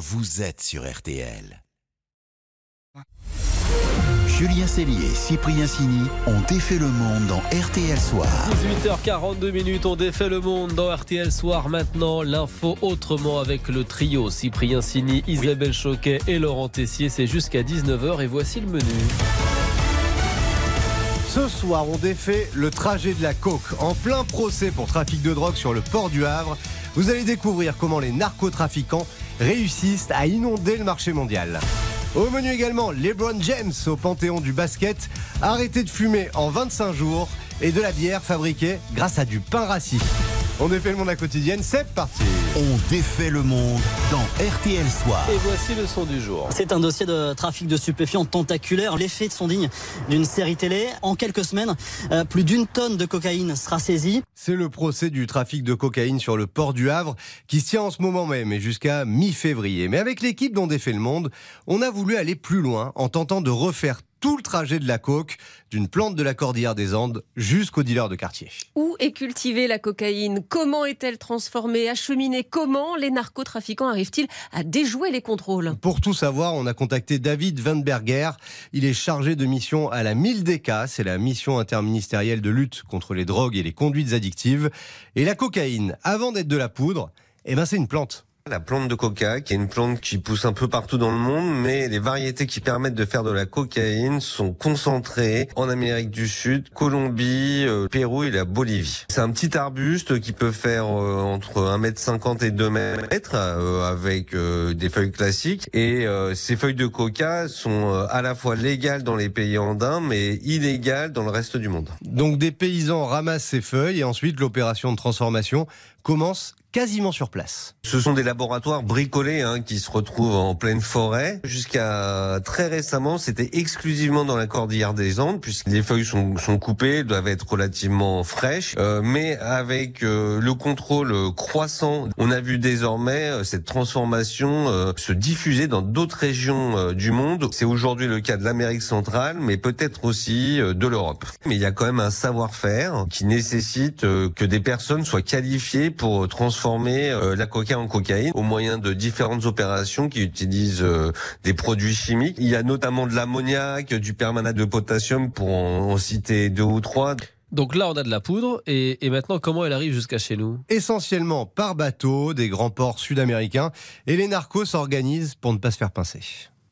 vous êtes sur RTL. Julien Cellier et Cyprien Sini ont défait le monde dans RTL Soir. 18h42 minutes, on défait le monde dans RTL Soir. Maintenant, l'info autrement avec le trio Cyprien Sini, Isabelle Choquet et Laurent Tessier. C'est jusqu'à 19h et voici le menu. Ce soir, on défait le trajet de la coke. En plein procès pour trafic de drogue sur le port du Havre, vous allez découvrir comment les narcotrafiquants réussissent à inonder le marché mondial. Au menu également, LeBron James au panthéon du basket, arrêté de fumer en 25 jours et de la bière fabriquée grâce à du pain rassis. On défait le monde à quotidienne, c'est parti On défait le monde dans RTL Soir. Et voici le son du jour. C'est un dossier de trafic de stupéfiants tentaculaire. Les faits sont dignes d'une série télé. En quelques semaines, euh, plus d'une tonne de cocaïne sera saisie. C'est le procès du trafic de cocaïne sur le port du Havre qui se tient en ce moment même et jusqu'à mi-février. Mais avec l'équipe dont défait le monde, on a voulu aller plus loin en tentant de refaire tout le trajet de la coke, d'une plante de la cordillère des Andes jusqu'au dealer de quartier. Où est cultivée la cocaïne? Comment est-elle transformée, acheminée? Comment les narcotrafiquants arrivent-ils à déjouer les contrôles? Pour tout savoir, on a contacté David Weinberger. Il est chargé de mission à la MILDECA, c'est la mission interministérielle de lutte contre les drogues et les conduites addictives. Et la cocaïne, avant d'être de la poudre, eh ben c'est une plante. La plante de coca, qui est une plante qui pousse un peu partout dans le monde, mais les variétés qui permettent de faire de la cocaïne sont concentrées en Amérique du Sud, Colombie, euh, Pérou et la Bolivie. C'est un petit arbuste qui peut faire euh, entre 1m50 et 2 mètres euh, avec des feuilles classiques. Et ces feuilles de coca sont à la fois légales dans les pays andins, mais illégales dans le reste du monde. Donc des paysans ramassent ces feuilles et ensuite l'opération de transformation commence quasiment sur place. Ce sont des laboratoires bricolés hein, qui se retrouvent en pleine forêt. Jusqu'à très récemment, c'était exclusivement dans la cordillère des Andes, puisque les feuilles sont, coupées, doivent être relativement fraîches. Euh, mais avec euh, le contrôle croissant, on a vu désormais euh, cette transformation se diffuser dans d'autres régions du monde. C'est aujourd'hui le cas de l'Amérique centrale, mais peut-être aussi de l'Europe. Mais il y a quand même un savoir-faire qui nécessite que des personnes soient qualifiées pour transformer euh, la coca en cocaïne au moyen de différentes opérations qui utilisent euh, des produits chimiques. Il y a notamment de l'ammoniac, du permanate de potassium pour en, en citer deux ou trois. Donc là, on a de la poudre. Et, et maintenant, comment elle arrive jusqu'à chez nous? Essentiellement par bateau, des grands ports sud-américains, et les narcos s'organisent pour ne pas se faire pincer.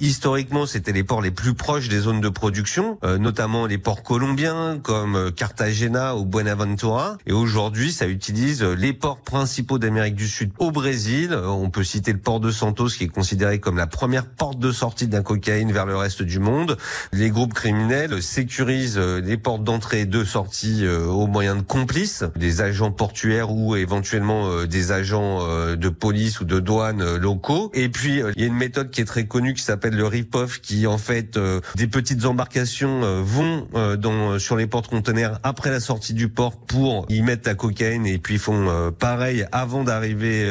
Historiquement, c'était les ports les plus proches des zones de production, euh, notamment les ports colombiens comme euh, Cartagena ou Buenaventura. Et aujourd'hui, ça utilise euh, les ports principaux d'Amérique du Sud au Brésil. Euh, On peut citer le port de Santos qui est considéré comme la première porte de sortie d'un cocaïne vers le reste du monde. Les groupes criminels sécurisent les portes d'entrée et de sortie euh, au moyen de complices, des agents portuaires ou éventuellement euh, des agents de police ou de douane locaux. Et puis, il y a une méthode qui est très connue qui s'appelle le rip-off, qui en fait, euh, des petites embarcations euh, vont euh, sur les porte-conteneurs après la sortie du port pour y mettre la cocaïne et puis font pareil avant d'arriver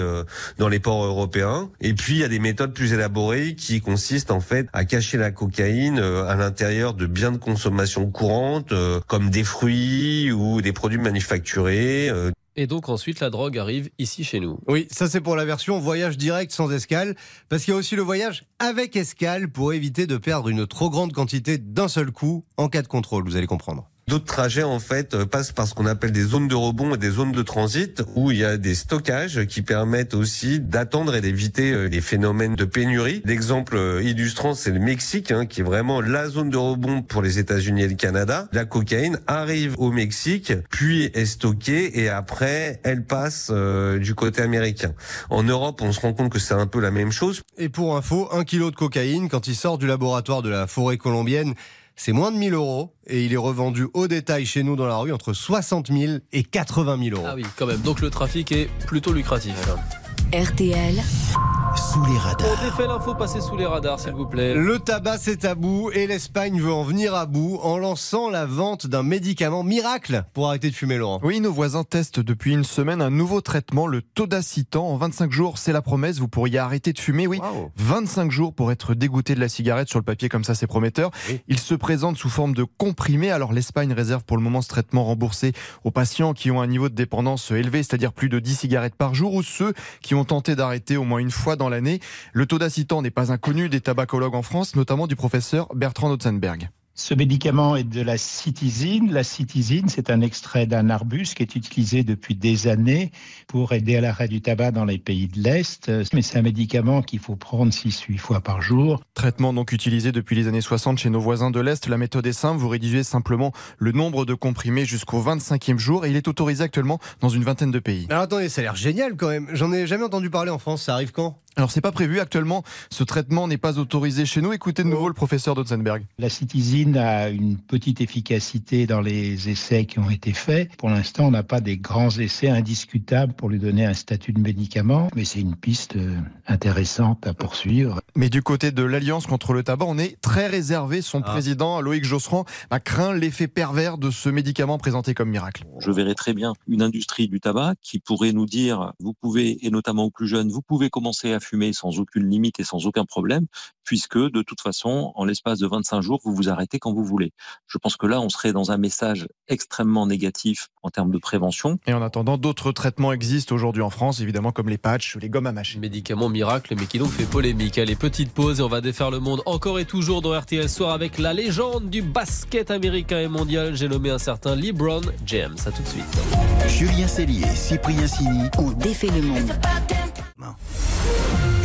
dans les ports européens. Et puis, il y a des méthodes plus élaborées qui consistent en fait à cacher la cocaïne à l'intérieur de biens de consommation courante, comme des fruits ou des produits manufacturés, Et donc ensuite, la drogue arrive ici chez nous. Oui, ça c'est pour la version voyage direct sans escale, parce qu'il y a aussi le voyage avec escale pour éviter de perdre une trop grande quantité d'un seul coup en cas de contrôle, vous allez comprendre. D'autres trajets en fait euh, passent par ce qu'on appelle des zones de rebond et des zones de transit où il y a des stockages qui permettent aussi d'attendre et d'éviter euh, les phénomènes de pénurie. L'exemple euh, illustrant c'est le Mexique hein, qui est vraiment la zone de rebond pour les États-Unis et le Canada. La cocaïne arrive au Mexique puis est stockée et après elle passe du côté américain. En Europe on se rend compte que c'est un peu la même chose. Et pour info, un kilo de cocaïne, quand il sort du laboratoire de la forêt colombienne, c'est moins de 1000 euros et il est revendu au détail chez nous dans la rue entre 60 000 et 80 000 euros. Ah oui, quand même. Donc le trafic est plutôt lucratif. RTL, Sous les On radars. défait l'info, passez sous les radars, s'il vous plaît. Le tabac c'est à bout et l'Espagne veut en venir à bout en lançant la vente d'un médicament miracle pour arrêter de fumer Laurent. Oui, nos voisins testent depuis une semaine un nouveau traitement, le Todacitan. En 25 jours, c'est la promesse, vous pourriez arrêter de fumer. Oui, Waouh. 25 jours pour être dégoûté de la cigarette sur le papier, comme ça c'est prometteur. Oui. Il se présente sous forme de comprimé. Alors l'Espagne réserve pour le moment ce traitement remboursé aux patients qui ont un niveau de dépendance élevé, c'est-à-dire plus de 10 cigarettes par jour, ou ceux qui ont tenté d'arrêter au moins une fois dans l'année. Le taux d'acitan n'est pas inconnu des tabacologues en France, notamment du professeur Bertrand Otzenberg. Ce médicament est de la citizine. La citizine, c'est un extrait d'un arbuste qui est utilisé depuis des années pour aider à l'arrêt du tabac dans les pays de l'Est. Mais c'est un médicament qu'il faut prendre 6-8 fois par jour. Traitement donc utilisé depuis les années 60 chez nos voisins de l'Est. La méthode est simple. Vous rédigez simplement le nombre de comprimés jusqu'au 25e jour et il est autorisé actuellement dans une vingtaine de pays. Alors attendez, ça a l'air génial quand même. J'en ai jamais entendu parler en France. Ça arrive quand? Alors c'est pas prévu actuellement, ce traitement n'est pas autorisé chez nous. Écoutez de nouveau le professeur Dotzenberg. La citizine a une petite efficacité dans les essais qui ont été faits. Pour l'instant, on n'a pas des grands essais indiscutables pour lui donner un statut de médicament, mais c'est une piste euh, intéressante à poursuivre. Mais du côté de l'Alliance contre le tabac, on est très réservé. Son ah. président, Loïc Josserand, a craint l'effet pervers de ce médicament présenté comme miracle. Je verrais très bien une industrie du tabac qui pourrait nous dire, vous pouvez, et notamment aux plus jeunes, vous pouvez commencer à fumer sans aucune limite et sans aucun problème, puisque de toute façon, en l'espace de 25 jours, vous vous arrêtez quand vous voulez. Je pense que là, on serait dans un message extrêmement négatif en termes de prévention. Et en attendant, d'autres traitements existent aujourd'hui en France, évidemment, comme les patchs ou les gommes à mâcher. Médicament miracle, mais qui donc fait polémique. Allez, petite pause et on va défaire le monde encore et toujours dans RTL Soir avec la légende du basket américain et mondial. J'ai nommé un certain LeBron James. À tout de suite. Julien Cellier, Cyprien Sini. On défait le monde.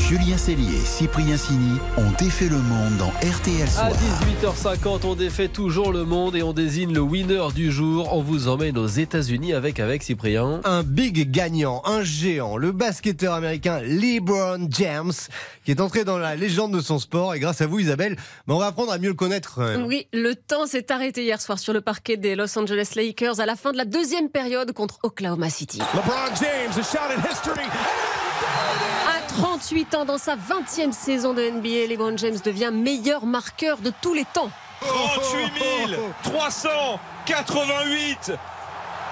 Julien Cellier, Cyprien Sini ont défait le monde dans RTL Soir. À 18h50, on défait toujours le monde et on désigne le winner du jour. On vous emmène aux États-Unis avec avec Cyprien. Un big gagnant, un géant, le basketteur américain LeBron James, qui est entré dans la légende de son sport. Et grâce à vous, Isabelle, ben, on va apprendre à mieux le connaître. Oui, le temps s'est arrêté hier soir sur le parquet des Los Angeles Lakers à la fin de la deuxième période contre Oklahoma City. LeBron James, a shot in history. 38 ans dans sa 20e saison de NBA, LeBron James devient meilleur marqueur de tous les temps. 38 388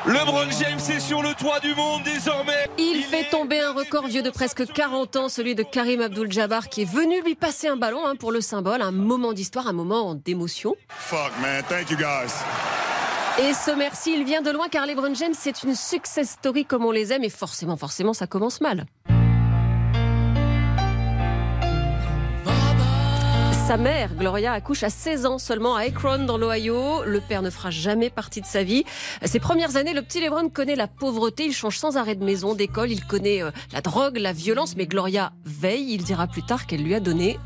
LeBron James est sur le toit du monde désormais. Il, fait tomber un record vieux de presque 40 ans, celui de Karim Abdul-Jabbar, qui est venu lui passer un ballon hein, pour le symbole, un moment d'histoire, un moment d'émotion. Fuck man, thank you guys. Et ce merci, il vient de loin car LeBron James, c'est une success story comme on les aime et forcément, forcément, ça commence mal. Sa mère, Gloria, accouche à 16 ans seulement à Akron dans l'Ohio. Le père ne fera jamais partie de sa vie. Ses premières années, le petit Lebron connaît la pauvreté. Il change sans arrêt de maison, d'école. Il connaît euh, la drogue, la violence. Mais Gloria veille. Il dira plus tard qu'elle lui a donné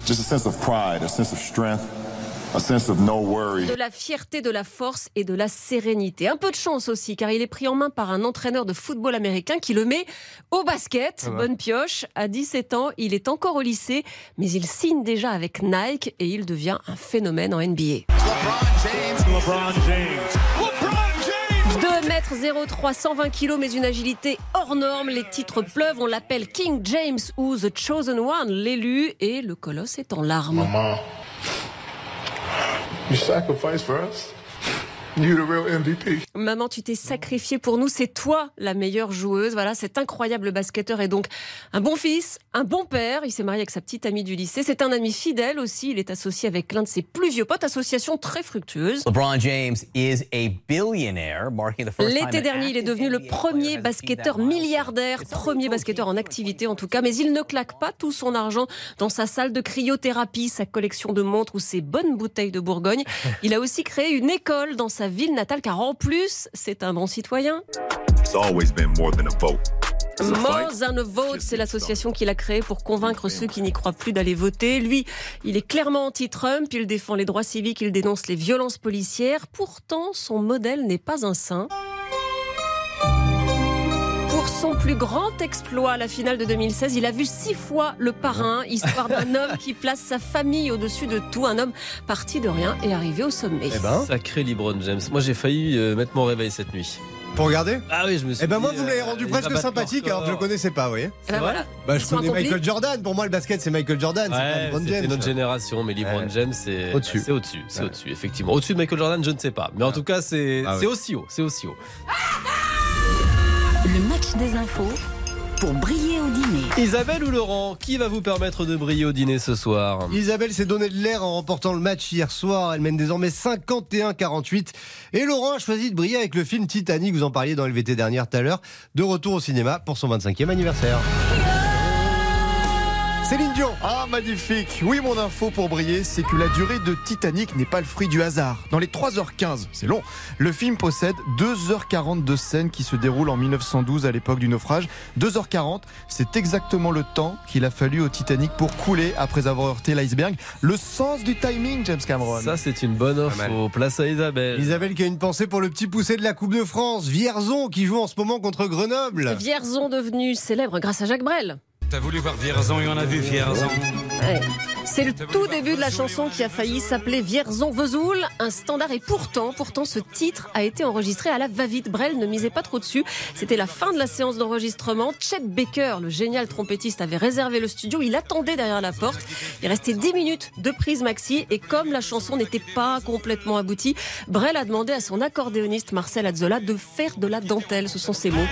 de la fierté, de la force et de la sérénité. Un peu de chance aussi, car il est pris en main par un entraîneur de football américain qui le met au basket. Bonne pioche. À 17 ans, il est encore au lycée, mais il signe déjà avec Nike et il devient un phénomène en NBA. 2 mètres 03, 120 kg, mais une agilité hors norme. Les titres pleuvent. On l'appelle King James ou The Chosen One, l'élu, et le colosse est en larmes. You sacrificed for us. MVP. Maman, tu t'es sacrifié pour nous. C'est toi la meilleure joueuse. Voilà, cet incroyable basketteur est donc un bon fils, un bon père. Il s'est marié avec sa petite amie du lycée. C'est un ami fidèle aussi. Il est associé avec l'un de ses plus vieux potes. Association très fructueuse. LeBron James is a billionaire, L'été dernier, il est devenu le premier basketteur milliardaire, premier basketteur en activité en tout cas. Mais il ne claque pas tout son argent dans sa salle de cryothérapie, sa collection de montres ou ses bonnes bouteilles de Bourgogne. Il a aussi créé une école dans sa ville natale, car en plus, c'est un bon citoyen. More Than a Vote, c'est l'association qu'il a créée pour convaincre ceux qui n'y croient plus d'aller voter. Lui, il est clairement anti-Trump, il défend les droits civiques, il dénonce les violences policières. Pourtant, son modèle n'est pas un saint son plus grand exploit, la finale de 2016, il a vu six fois le parrain, histoire d'un homme qui place sa famille au-dessus de tout, un homme parti de rien et arrivé au sommet. Eh ben. Sacré LeBron James. Moi, j'ai failli euh, mettre mon réveil cette nuit. Pour regarder? Ah oui, je me suis. Eh ben moi, vous me l'avez rendu euh, presque sympathique alors que je le connaissais pas, vous voyez. Eh ben voilà. Bah, je connais Michael Jordan. Pour moi, le basket, c'est Michael Jordan. c'est James. notre génération, mais LeBron James, c'est au-dessus. C'est au-dessus, c'est au-dessus, effectivement. Au-dessus de Michael Jordan, je ne sais pas. Mais en tout cas, c'est ah aussi haut. C'est aussi haut. Le des infos pour briller au dîner. Isabelle ou Laurent, qui va vous permettre de briller au dîner ce soir Isabelle s'est donné de l'air en remportant le match hier soir. Elle mène désormais 51-48. Et Laurent a choisi de briller avec le film Titanic, vous en parliez dans LVT dernière tout à l'heure, de retour au cinéma pour son 25e anniversaire. Céline Dion. Ah, magnifique. Oui, mon info pour briller, c'est que la durée de Titanic n'est pas le fruit du hasard. Dans les 3h15, c'est long, le film possède 2h40 de scènes qui se déroulent en 1912 à l'époque du naufrage. 2h40, c'est exactement le temps qu'il a fallu au Titanic pour couler après avoir heurté l'iceberg. Le sens du timing, James Cameron. Ça, c'est une bonne info. Place à Isabelle. Isabelle qui a une pensée pour le petit poussé de la Coupe de France, Vierzon, qui joue en ce moment contre Grenoble. Vierzon devenu célèbre grâce à Jacques Brel. T'as voulu voir Vierzon et on a vu Vierzon. Ouais. C'est le tout début de la chanson qui a failli s'appeler Vierzon Vesoul, un standard. Et pourtant, pourtant, ce titre a été enregistré à la va-vite. Brel ne misait pas trop dessus. C'était la fin de la séance d'enregistrement. Chet Baker, le génial trompettiste, avait réservé le studio. Il attendait derrière la porte. Il restait 10 minutes de prise maxi. Et comme la chanson n'était pas complètement aboutie, Brel a demandé à son accordéoniste Marcel Azzola de faire de la dentelle. Ce sont ses mots.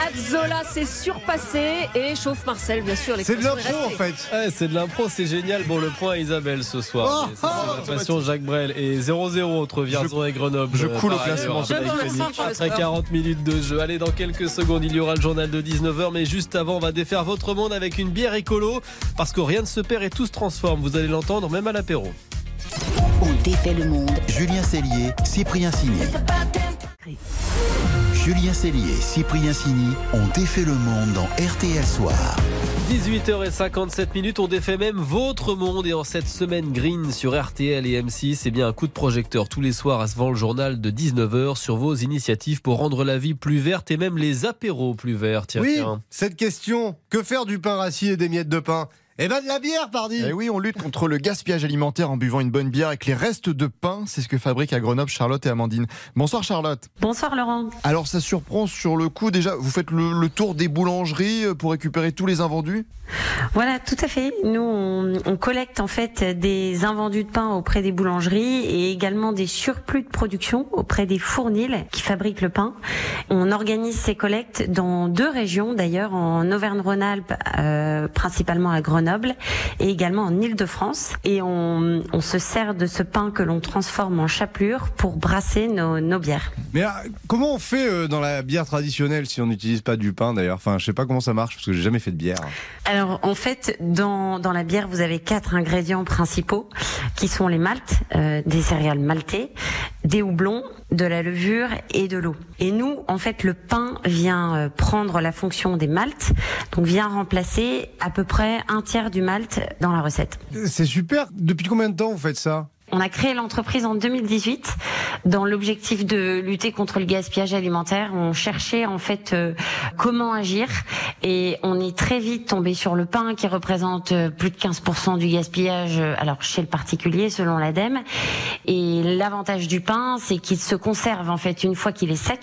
Azzola s'est surpassé et chauffe Marcel, bien sûr. C'est de l'impro en fait. Ouais, c'est de l'impro, c'est génial. Bon, le point à Isabelle ce soir. Oh, C'est oh, passion Jacques Brel. Et 0-0 entre Vierzon et Grenoble. je coule au classement. Après score. 40 minutes de jeu. Allez, dans quelques secondes, il y aura le journal de 19h. Mais juste avant, on va défaire votre monde avec une bière écolo. Parce que rien ne se perd et tout se transforme. Vous allez l'entendre, même à l'apéro. On défait le monde. Julien Cellier, Cyprien Signé. Julien Cellier et Cyprien Signy ont défait le monde dans RTL Soir. 18h57 minutes, on défait même votre monde et en cette semaine green sur RTL et M6, c'est bien un coup de projecteur tous les soirs à se vend le journal de 19h sur vos initiatives pour rendre la vie plus verte et même les apéros plus verts. Tiens, Oui, tiens. cette question, que faire du pain rassis et des miettes de pain? Eh ben de la bière, pardi Eh oui, on lutte contre le gaspillage alimentaire en buvant une bonne bière avec les restes de pain. C'est ce que fabriquent à Grenoble Charlotte et Amandine. Bonsoir Charlotte. Bonsoir Laurent. Alors ça surprend sur le coup déjà, vous faites le, le tour des boulangeries euh, pour récupérer tous les invendus? Voilà, tout à fait. Nous, on, on collecte en fait des invendus de pain auprès des boulangeries et également des surplus de production auprès des fournils qui fabriquent le pain. On organise ces collectes dans deux régions d'ailleurs, en Auvergne-Rhône-Alpes, euh, principalement à Grenoble, et également en Île-de-France. Et on, on se sert de ce pain que l'on transforme en chapelure pour brasser nos, nos bières. Mais ah, comment on fait euh, dans la bière traditionnelle si on n'utilise pas du pain d'ailleurs? Enfin, je sais pas comment ça marche parce que j'ai jamais fait de bière. Alors en fait, dans, dans la bière, vous avez quatre ingrédients principaux qui sont les maltes, euh, des céréales maltées, des houblons, de la levure et de l'eau. Et nous, en fait, le pain vient euh, prendre la fonction des maltes, donc vient remplacer à peu près un tiers du malt dans la recette. C'est super. Depuis combien de temps vous faites ça? On a créé l'entreprise en 2018 dans l'objectif de lutter contre le gaspillage alimentaire. On cherchait en fait euh, comment agir et on est très vite tombé sur le pain qui représente euh, plus de 15% du gaspillage euh, alors chez le particulier selon l'ADEME. Et l'avantage du pain, c'est qu'il se conserve en fait une fois qu'il est sec,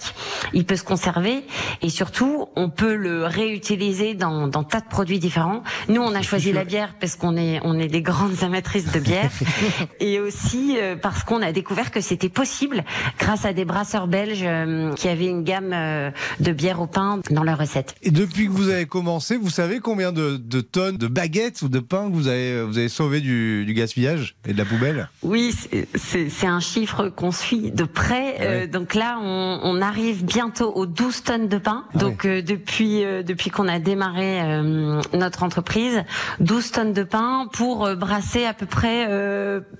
il peut se conserver et surtout on peut le réutiliser dans, dans tas de produits différents. Nous, on a choisi la bière parce qu'on est on est des grandes amatrices de bière et aussi euh, parce qu'on a découvert que c'était possible grâce à des brasseurs belges euh, qui avaient une gamme euh, de bière au pain dans leur recette. Et depuis que vous avez commencé, vous savez combien de, tonnes de baguettes ou de pain vous avez, vous avez sauvé du, du gaspillage et de la poubelle? Oui, c'est un chiffre qu'on suit de près. Ah donc là, on, on, arrive bientôt aux 12 tonnes de pain. Ah donc euh, depuis, euh, depuis qu'on a démarré notre entreprise, 12 tonnes de pain pour brasser à peu près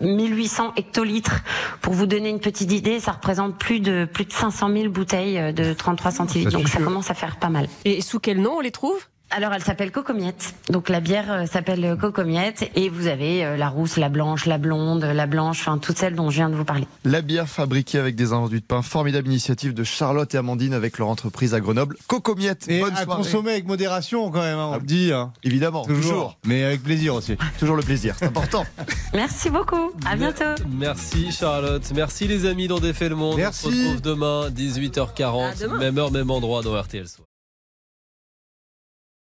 1800 800 hectolitres. Pour vous donner une petite idée, ça représente plus de, plus de 500 000 bouteilles euh, de 33 centilitres. Donc ça commence à faire pas mal. Et sous quel nom on les trouve? Alors elle s'appelle Cocomiette. Donc la bière euh, s'appelle Cocomiette et vous avez euh, la rousse, la blanche, la blonde, la blanche, enfin toutes celles dont je viens de vous parler. La bière fabriquée avec des invendus de pain. Formidable initiative de Charlotte et Amandine avec leur entreprise à Grenoble. Cocomiette, Et bonne à soirée. consommer avec modération quand même, hein, on le dit. hein. Évidemment, Toujours. toujours. Mais avec plaisir aussi. Toujours le plaisir, c'est important. Merci beaucoup. À bientôt. Merci Charlotte. Merci les amis d'On défait le monde. Merci. On se retrouve demain, 18h40. À demain. Même heure, même endroit dans RTL Soir.